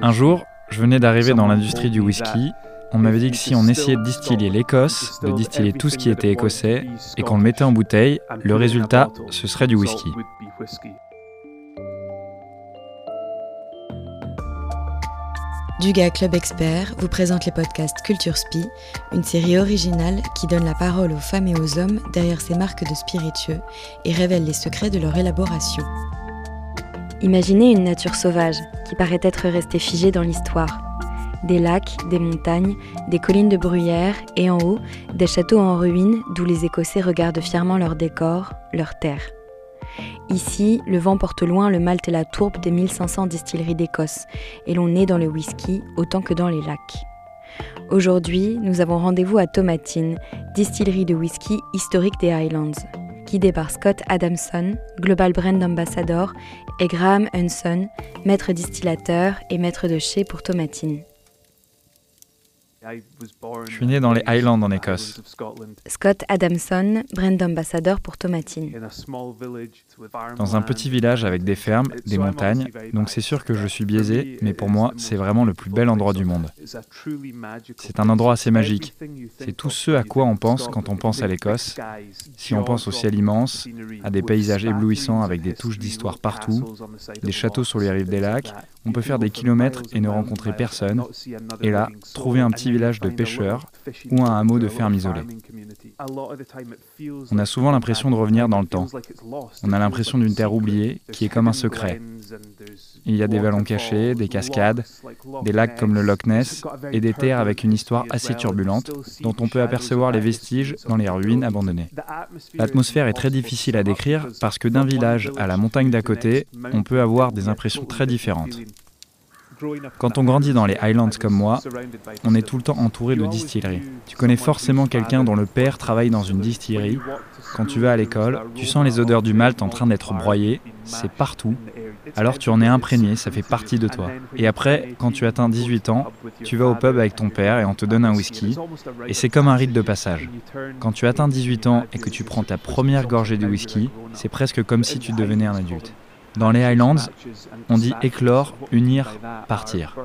Un jour, je venais d'arriver dans l'industrie du whisky. On m'avait dit que si on essayait de distiller l'Écosse, de distiller tout ce qui était écossais, et qu'on le mettait en bouteille, le résultat, ce serait du whisky. Duga Club Expert vous présente les podcasts Culture Spi, une série originale qui donne la parole aux femmes et aux hommes derrière ces marques de spiritueux et révèle les secrets de leur élaboration. Imaginez une nature sauvage qui paraît être restée figée dans l'histoire. Des lacs, des montagnes, des collines de bruyère et en haut, des châteaux en ruine d'où les Écossais regardent fièrement leur décor, leur terre. Ici, le vent porte loin le malt et la tourbe des 1500 distilleries d'Écosse, et l'on est dans le whisky autant que dans les lacs. Aujourd'hui, nous avons rendez-vous à Tomatine, distillerie de whisky historique des Highlands, guidée par Scott Adamson, Global Brand Ambassador, et Graham Hunson, maître distillateur et maître de chez pour Tomatine. Je suis né dans les Highlands en Écosse. Scott Adamson, brand ambassadeur pour Tomatine. Dans un petit village avec des fermes, des montagnes, donc c'est sûr que je suis biaisé, mais pour moi, c'est vraiment le plus bel endroit du monde. C'est un endroit assez magique. C'est tout ce à quoi on pense quand on pense à l'Écosse. Si on pense au ciel immense, à des paysages éblouissants avec des touches d'histoire partout, des châteaux sur les rives des lacs, on peut faire des kilomètres et ne rencontrer personne. Et là, trouver un petit village de pêcheurs ou un hameau de ferme isolée. On a souvent l'impression de revenir dans le temps. On a l'impression d'une terre oubliée qui est comme un secret. Il y a des vallons cachés, des cascades, des lacs comme le Loch Ness et des terres avec une histoire assez turbulente dont on peut apercevoir les vestiges dans les ruines abandonnées. L'atmosphère est très difficile à décrire parce que d'un village à la montagne d'à côté, on peut avoir des impressions très différentes. Quand on grandit dans les Highlands comme moi, on est tout le temps entouré de distilleries. Tu connais forcément quelqu'un dont le père travaille dans une distillerie. Quand tu vas à l'école, tu sens les odeurs du malt en train d'être broyé, c'est partout. Alors tu en es imprégné, ça fait partie de toi. Et après, quand tu atteins 18 ans, tu vas au pub avec ton père et on te donne un whisky. Et c'est comme un rite de passage. Quand tu atteins 18 ans et que tu prends ta première gorgée de whisky, c'est presque comme si tu devenais un adulte. Dans les Highlands, on dit éclore, unir, partir.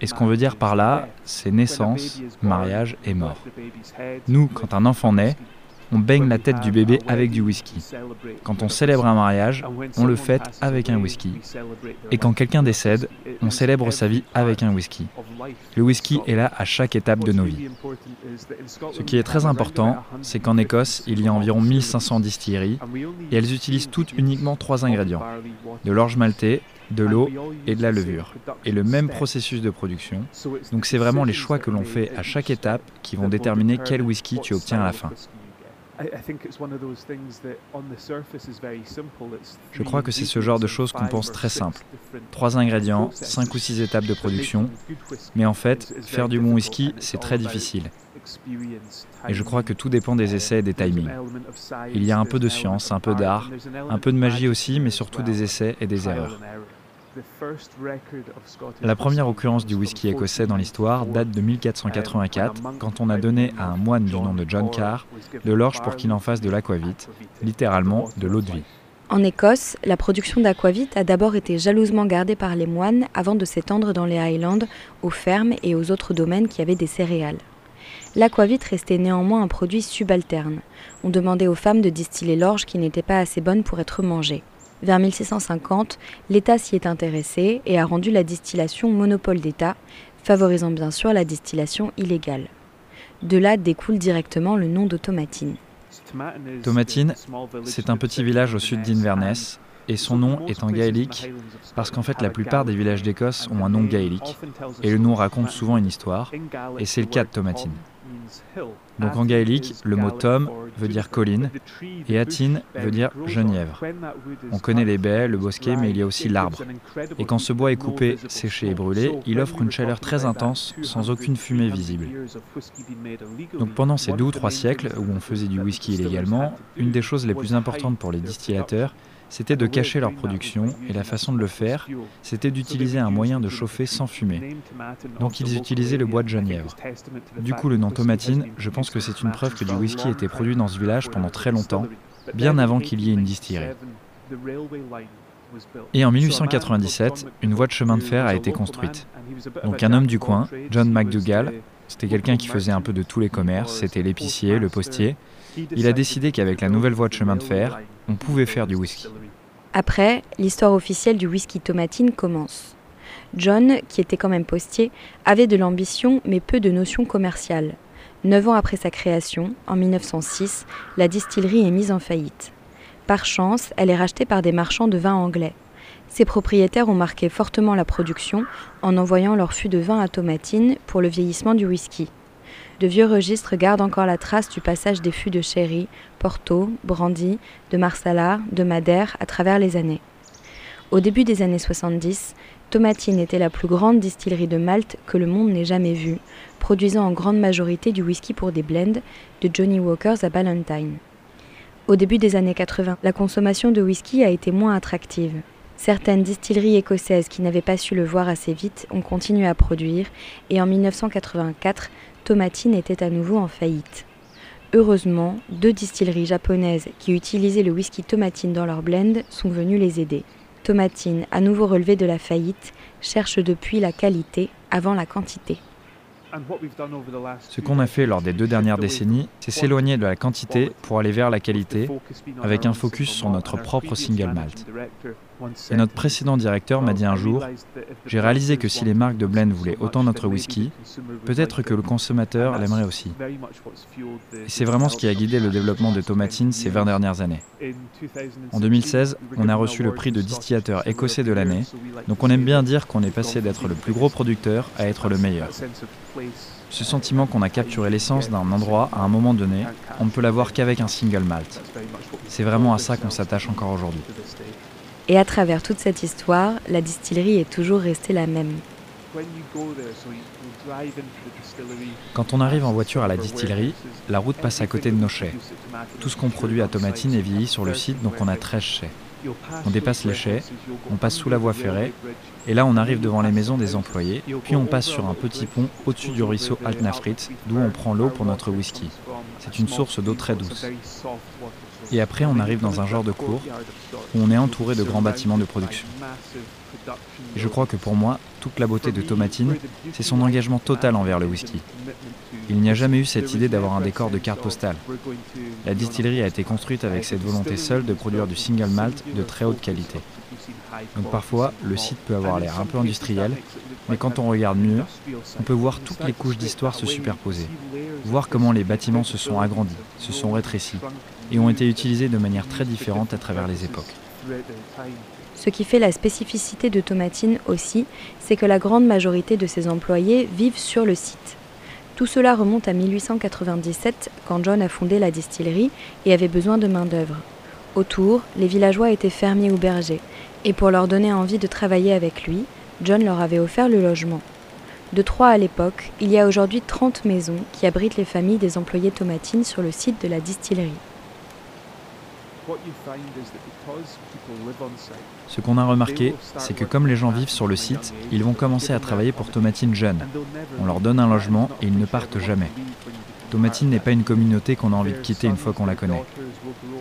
Et ce qu'on veut dire par là, c'est naissance, mariage et mort. Nous, quand un enfant naît, on baigne la tête du bébé avec du whisky. Quand on célèbre un mariage, on le fête avec un whisky. Et quand quelqu'un décède, on célèbre sa vie avec un whisky. Le whisky est là à chaque étape de nos vies. Ce qui est très important, c'est qu'en Écosse, il y a environ 1500 distilleries et elles utilisent toutes uniquement trois ingrédients. De l'orge maltée, de l'eau et de la levure. Et le même processus de production. Donc c'est vraiment les choix que l'on fait à chaque étape qui vont déterminer quel whisky tu obtiens à la fin. Je crois que c'est ce genre de choses qu'on pense très simple. Trois ingrédients, cinq ou six étapes de production. Mais en fait, faire du bon whisky, c'est très difficile. Et je crois que tout dépend des essais et des timings. Il y a un peu de science, un peu d'art, un peu de magie aussi, mais surtout des essais et des erreurs. La première occurrence du whisky écossais dans l'histoire date de 1484, quand on a donné à un moine du nom de John Carr de l'orge pour qu'il en fasse de l'aquavit, littéralement de l'eau de vie. En Écosse, la production d'aquavit a d'abord été jalousement gardée par les moines avant de s'étendre dans les Highlands, aux fermes et aux autres domaines qui avaient des céréales. L'aquavit restait néanmoins un produit subalterne. On demandait aux femmes de distiller l'orge qui n'était pas assez bonne pour être mangée. Vers 1650, l'État s'y est intéressé et a rendu la distillation monopole d'État, favorisant bien sûr la distillation illégale. De là découle directement le nom de Tomatine. Tomatine, c'est un petit village au sud d'Inverness, et son nom est en gaélique parce qu'en fait la plupart des villages d'Écosse ont un nom gaélique et le nom raconte souvent une histoire et c'est le cas de Tomatine. Donc en gaélique, le mot Tom veut dire colline et Atin veut dire genièvre. On connaît les baies, le bosquet, mais il y a aussi l'arbre. Et quand ce bois est coupé, séché et brûlé, il offre une chaleur très intense sans aucune fumée visible. Donc pendant ces deux ou trois siècles où on faisait du whisky illégalement, une des choses les plus importantes pour les distillateurs, c'était de cacher leur production et la façon de le faire, c'était d'utiliser un moyen de chauffer sans fumer. Donc ils utilisaient le bois de genièvre. Du coup, le nom tomatine, je pense que c'est une preuve que du whisky était produit dans ce village pendant très longtemps, bien avant qu'il y ait une distillerie. Et en 1897, une voie de chemin de fer a été construite. Donc un homme du coin, John McDougall, c'était quelqu'un qui faisait un peu de tous les commerces, c'était l'épicier, le postier. Il a décidé qu'avec la nouvelle voie de chemin de fer, on pouvait faire du whisky. Après, l'histoire officielle du whisky tomatine commence. John, qui était quand même postier, avait de l'ambition mais peu de notions commerciales. Neuf ans après sa création, en 1906, la distillerie est mise en faillite. Par chance, elle est rachetée par des marchands de vin anglais. Ses propriétaires ont marqué fortement la production en envoyant leur fût de vin à tomatine pour le vieillissement du whisky. De vieux registres gardent encore la trace du passage des fûts de sherry, porto, brandy, de marsala, de madère à travers les années. Au début des années 70, Tomatine était la plus grande distillerie de Malte que le monde n'ait jamais vue, produisant en grande majorité du whisky pour des blends, de Johnny Walkers à Ballantine. Au début des années 80, la consommation de whisky a été moins attractive. Certaines distilleries écossaises qui n'avaient pas su le voir assez vite ont continué à produire et en 1984, Tomatine était à nouveau en faillite. Heureusement, deux distilleries japonaises qui utilisaient le whisky Tomatine dans leur blend sont venues les aider. Tomatine, à nouveau relevé de la faillite, cherche depuis la qualité avant la quantité. Ce qu'on a fait lors des deux dernières décennies, c'est s'éloigner de la quantité pour aller vers la qualité, avec un focus sur notre propre single malt. Et notre précédent directeur m'a dit un jour, j'ai réalisé que si les marques de blend voulaient autant notre whisky, peut-être que le consommateur l'aimerait aussi. Et c'est vraiment ce qui a guidé le développement de Tomatine ces 20 dernières années. En 2016, on a reçu le prix de distillateur écossais de l'année, donc on aime bien dire qu'on est passé d'être le plus gros producteur à être le meilleur. Ce sentiment qu'on a capturé l'essence d'un endroit à un moment donné, on ne peut l'avoir qu'avec un single malt. C'est vraiment à ça qu'on s'attache encore aujourd'hui. Et à travers toute cette histoire, la distillerie est toujours restée la même. Quand on arrive en voiture à la distillerie, la route passe à côté de nos chais. Tout ce qu'on produit à Tomatine est vieilli sur le site, donc on a 13 chais. On dépasse les chais, on passe sous la voie ferrée, et là on arrive devant les maisons des employés, puis on passe sur un petit pont au-dessus du ruisseau Altnafrit, d'où on prend l'eau pour notre whisky. C'est une source d'eau très douce. Et après on arrive dans un genre de cour, où on est entouré de grands bâtiments de production. Je crois que pour moi, toute la beauté de Tomatine, c'est son engagement total envers le whisky. Il n'y a jamais eu cette idée d'avoir un décor de carte postale. La distillerie a été construite avec cette volonté seule de produire du single malt de très haute qualité. Donc parfois, le site peut avoir l'air un peu industriel, mais quand on regarde mieux, on peut voir toutes les couches d'histoire se superposer, voir comment les bâtiments se sont agrandis, se sont rétrécis, et ont été utilisés de manière très différente à travers les époques. Ce qui fait la spécificité de Tomatine aussi, c'est que la grande majorité de ses employés vivent sur le site. Tout cela remonte à 1897 quand John a fondé la distillerie et avait besoin de main-d'œuvre. Autour, les villageois étaient fermiers ou bergers, et pour leur donner envie de travailler avec lui, John leur avait offert le logement. De Troyes à l'époque, il y a aujourd'hui 30 maisons qui abritent les familles des employés tomatines sur le site de la distillerie. Ce qu'on a remarqué, c'est que comme les gens vivent sur le site, ils vont commencer à travailler pour Tomatine jeunes. On leur donne un logement et ils ne partent jamais. Tomatine n'est pas une communauté qu'on a envie de quitter une fois qu'on la connaît.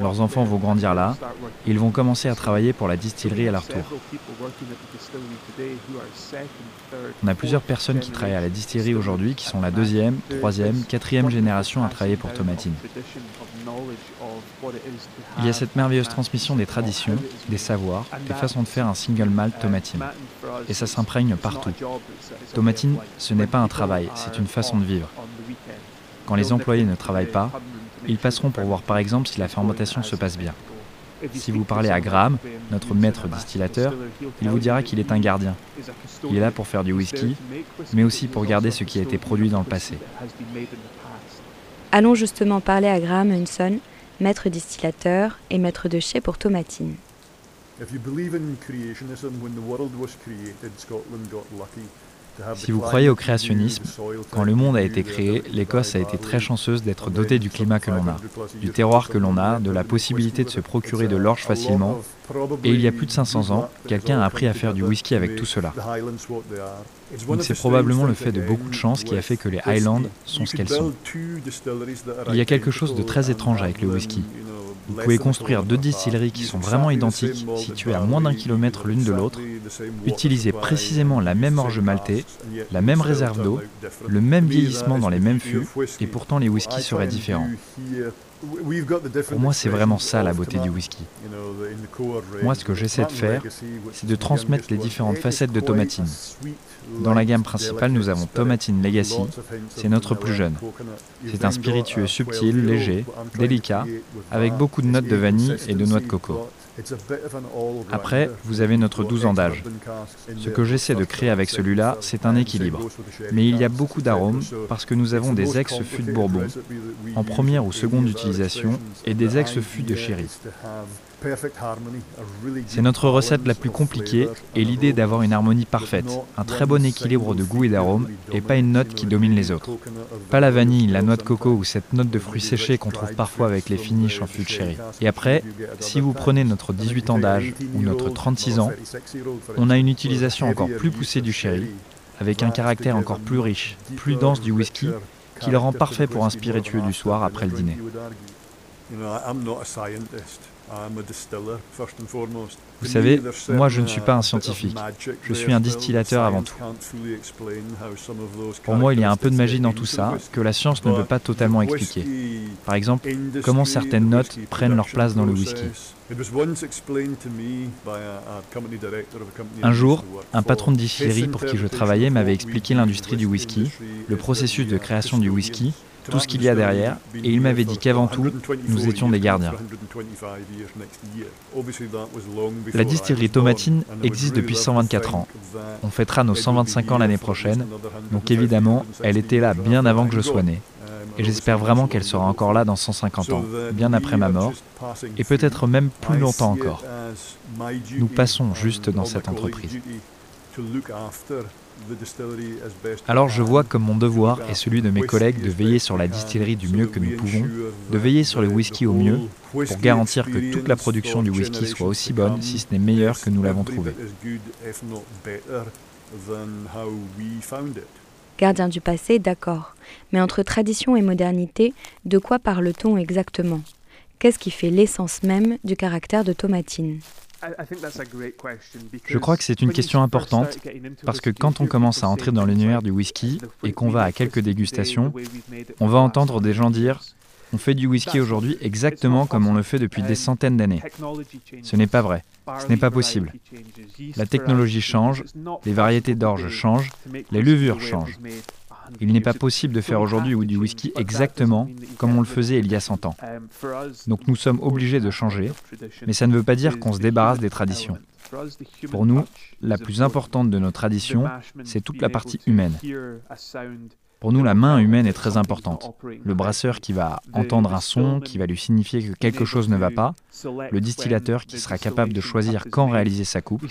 Leurs enfants vont grandir là ils vont commencer à travailler pour la distillerie à leur tour. On a plusieurs personnes qui travaillent à la distillerie aujourd'hui qui sont la deuxième, troisième, quatrième génération à travailler pour Tomatine. Il y a cette merveilleuse transmission des traditions, des savoirs, des façons de faire un single malt tomatine. Et ça s'imprègne partout. Tomatine, ce n'est pas un travail, c'est une façon de vivre. Quand les employés ne travaillent pas, ils passeront pour voir par exemple si la fermentation se passe bien. Si vous parlez à Graham, notre maître distillateur, il vous dira qu'il est un gardien. Il est là pour faire du whisky, mais aussi pour garder ce qui a été produit dans le passé. Allons justement parler à Graham Hunson, maître distillateur et maître de chai pour Tomatine. Si vous croyez au créationnisme, quand le monde a été créé, l'Écosse a été très chanceuse d'être dotée du climat que l'on a, du terroir que l'on a, de la possibilité de se procurer de l'orge facilement. Et il y a plus de 500 ans, quelqu'un a appris à faire du whisky avec tout cela. Donc c'est probablement le fait de beaucoup de chance qui a fait que les Highlands sont ce qu'elles sont. Il y a quelque chose de très étrange avec le whisky. Vous pouvez construire deux distilleries qui sont vraiment identiques, situées à moins d'un kilomètre l'une de l'autre, utiliser précisément la même orge maltée, la même réserve d'eau, le même vieillissement dans les mêmes fûts, et pourtant les whiskies seraient différents. Pour moi, c'est vraiment ça la beauté du whisky. Moi, ce que j'essaie de faire, c'est de transmettre les différentes facettes de Tomatine. Dans la gamme principale, nous avons Tomatine Legacy, c'est notre plus jeune. C'est un spiritueux subtil, léger, délicat, avec beaucoup de notes de vanille et de noix de coco. Après, vous avez notre 12 ans d'âge. Ce que j'essaie de créer avec celui-là, c'est un équilibre. Mais il y a beaucoup d'arômes parce que nous avons des ex-fûts de Bourbon, en première ou seconde utilisation, et des ex-fûts de Sherry. C'est notre recette la plus compliquée et l'idée d'avoir une harmonie parfaite, un très bon équilibre de goût et d'arôme et pas une note qui domine les autres. Pas la vanille, la noix de coco ou cette note de fruits séchés qu'on trouve parfois avec les finishes en fût de sherry. Et après, si vous prenez notre 18 ans d'âge ou notre 36 ans, on a une utilisation encore plus poussée du sherry, avec un caractère encore plus riche, plus dense du whisky, qui le rend parfait pour un spiritueux du soir après le dîner. Vous savez, moi je ne suis pas un scientifique, je suis un distillateur avant tout. Pour moi, il y a un peu de magie dans tout ça que la science ne peut pas totalement expliquer. Par exemple, comment certaines notes prennent leur place dans le whisky. Un jour, un patron de distillerie pour qui je travaillais m'avait expliqué l'industrie du whisky, le processus de création du whisky tout ce qu'il y a derrière, et il m'avait dit qu'avant tout, nous étions des gardiens. La distillerie Tomatine existe depuis 124 ans. On fêtera nos 125 ans l'année prochaine, donc évidemment, elle était là bien avant que je sois né. Et j'espère vraiment qu'elle sera encore là dans 150 ans, bien après ma mort, et peut-être même plus longtemps encore. Nous passons juste dans cette entreprise. Alors je vois comme mon devoir et celui de mes collègues de veiller sur la distillerie du mieux que nous pouvons, de veiller sur le whisky au mieux, pour garantir que toute la production du whisky soit aussi bonne, si ce n'est meilleure que nous l'avons trouvée. Gardien du passé, d'accord. Mais entre tradition et modernité, de quoi parle-t-on exactement? Qu'est-ce qui fait l'essence même du caractère de Tomatine? Je crois que c'est une question importante parce que quand on commence à entrer dans l'univers du whisky et qu'on va à quelques dégustations, on va entendre des gens dire on fait du whisky aujourd'hui exactement comme on le fait depuis des centaines d'années. Ce n'est pas vrai. Ce n'est pas possible. La technologie change, les variétés d'orge changent, les levures changent. Il n'est pas possible de faire aujourd'hui du whisky exactement comme on le faisait il y a 100 ans. Donc nous sommes obligés de changer, mais ça ne veut pas dire qu'on se débarrasse des traditions. Pour nous, la plus importante de nos traditions, c'est toute la partie humaine. Pour nous, la main humaine est très importante. Le brasseur qui va entendre un son, qui va lui signifier que quelque chose ne va pas, le distillateur qui sera capable de choisir quand réaliser sa coupe.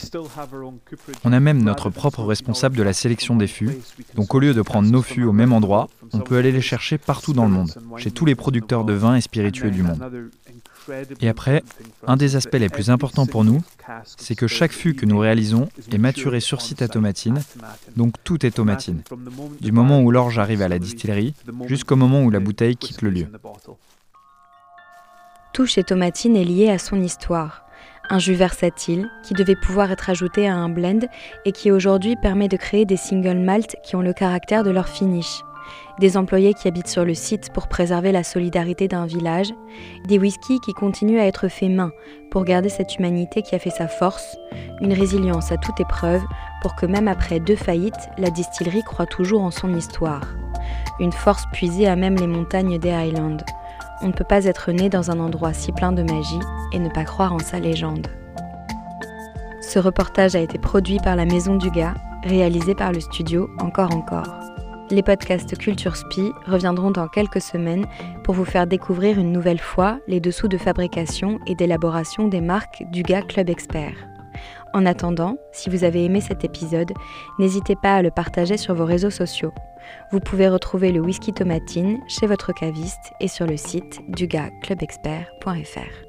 On a même notre propre responsable de la sélection des fûts. Donc au lieu de prendre nos fûts au même endroit, on peut aller les chercher partout dans le monde, chez tous les producteurs de vins et spiritueux du monde. Et après, un des aspects les plus importants pour nous, c'est que chaque fût que nous réalisons est maturé sur site à tomatine, donc tout est tomatine, du moment où l'orge arrive à la distillerie jusqu'au moment où la bouteille quitte le lieu. Tout chez Tomatine est lié à son histoire. Un jus versatile qui devait pouvoir être ajouté à un blend et qui aujourd'hui permet de créer des single malt qui ont le caractère de leur finish des employés qui habitent sur le site pour préserver la solidarité d'un village, des whiskies qui continuent à être faits main pour garder cette humanité qui a fait sa force, une résilience à toute épreuve pour que même après deux faillites, la distillerie croit toujours en son histoire. Une force puisée à même les montagnes des Highlands. On ne peut pas être né dans un endroit si plein de magie et ne pas croire en sa légende. Ce reportage a été produit par la Maison du Gars, réalisé par le studio Encore Encore. Les podcasts Culture Spi reviendront dans quelques semaines pour vous faire découvrir une nouvelle fois les dessous de fabrication et d'élaboration des marques du GA Club Expert. En attendant, si vous avez aimé cet épisode, n'hésitez pas à le partager sur vos réseaux sociaux. Vous pouvez retrouver le whisky tomatine chez votre caviste et sur le site dugaclubexpert.fr.